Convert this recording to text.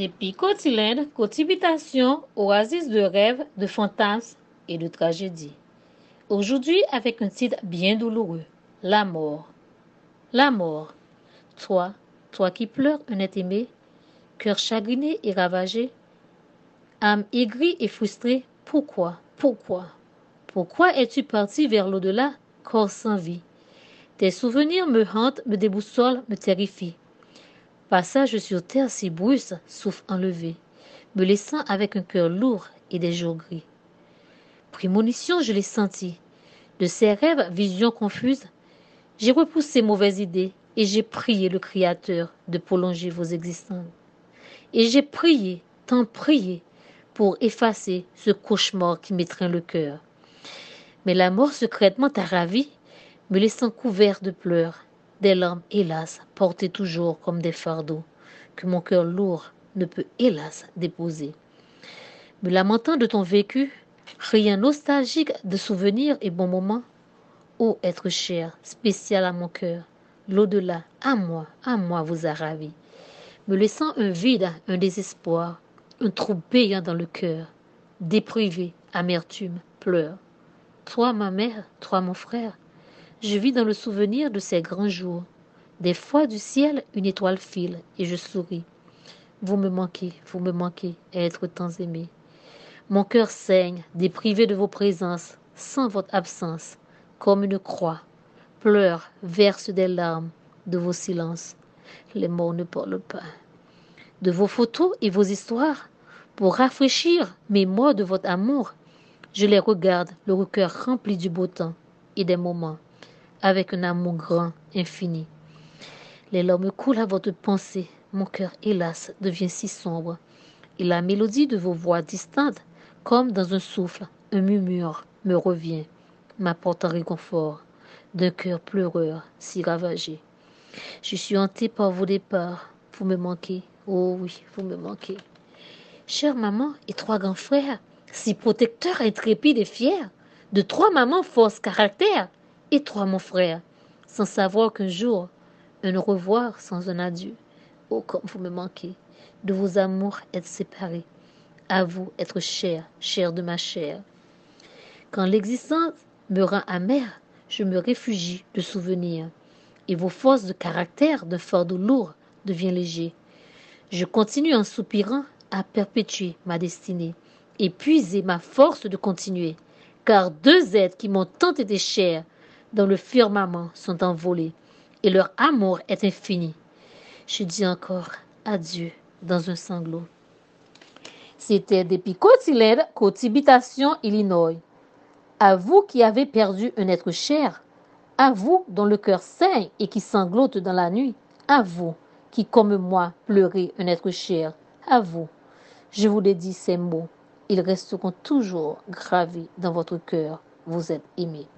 Depuis Cotilène, Cotibitation, oasis de rêves, de fantasmes et de tragédies. Aujourd'hui, avec un titre bien douloureux, La mort. La mort. Toi, toi qui pleures un être aimé, cœur chagriné et ravagé, âme aigrie et frustrée, pourquoi, pourquoi, pourquoi es-tu parti vers l'au-delà, corps sans vie? Tes souvenirs me hantent, me déboussolent, me terrifient. Passage sur terre si bruce, souffle enlevé, me laissant avec un cœur lourd et des jours gris. Prémonition, je l'ai senti. De ces rêves, visions confuses, j'ai repoussé mauvaises idées et j'ai prié le Créateur de prolonger vos existences. Et j'ai prié, tant prié, pour effacer ce cauchemar qui m'étreint le cœur. Mais la mort secrètement t'a ravi, me laissant couvert de pleurs des larmes, hélas, portées toujours comme des fardeaux, que mon cœur lourd ne peut, hélas, déposer. Me lamentant de ton vécu, rien nostalgique de souvenirs et bons moments, ô être cher, spécial à mon cœur, l'au-delà, à moi, à moi vous a ravi, me laissant un vide, un désespoir, un trou payant dans le cœur, déprivé, amertume, pleurs. Toi, ma mère, toi, mon frère, je vis dans le souvenir de ces grands jours. Des fois du ciel, une étoile file et je souris. Vous me manquez, vous me manquez, être tant aimé. Mon cœur saigne, déprivé de vos présences, sans votre absence, comme une croix. Pleure, verse des larmes de vos silences. Les mots ne parlent pas. De vos photos et vos histoires, pour rafraîchir mes mots de votre amour, je les regarde, le cœur rempli du beau temps et des moments avec un amour grand, infini. Les larmes coulent à votre pensée, mon cœur, hélas, devient si sombre, et la mélodie de vos voix distantes, comme dans un souffle, un murmure, me revient, m'apportant réconfort d'un cœur pleureur si ravagé. Je suis hantée par vos départs, vous me manquez, oh oui, vous me manquez. Chère maman et trois grands frères, si protecteurs, intrépides et fiers, de trois mamans force caractère, et toi, mon frère, sans savoir qu'un jour, un revoir sans un adieu. Oh, comme vous me manquez, de vos amours être séparés, à vous être cher, cher de ma chair. Quand l'existence me rend amère, je me réfugie de souvenirs, et vos forces de caractère d'un fardeau lourd devient léger. Je continue en soupirant à perpétuer ma destinée, et puiser ma force de continuer, car deux êtres qui m'ont tant été chers dans le firmament sont envolés, et leur amour est infini. Je dis encore adieu dans un sanglot. C'était depuis Cotilène, Cotibitation, Illinois. À vous qui avez perdu un être cher, à vous dont le cœur saigne et qui sanglote dans la nuit, à vous qui, comme moi, pleurez un être cher, à vous, je vous l'ai dit ces mots, ils resteront toujours gravés dans votre cœur. Vous êtes aimés.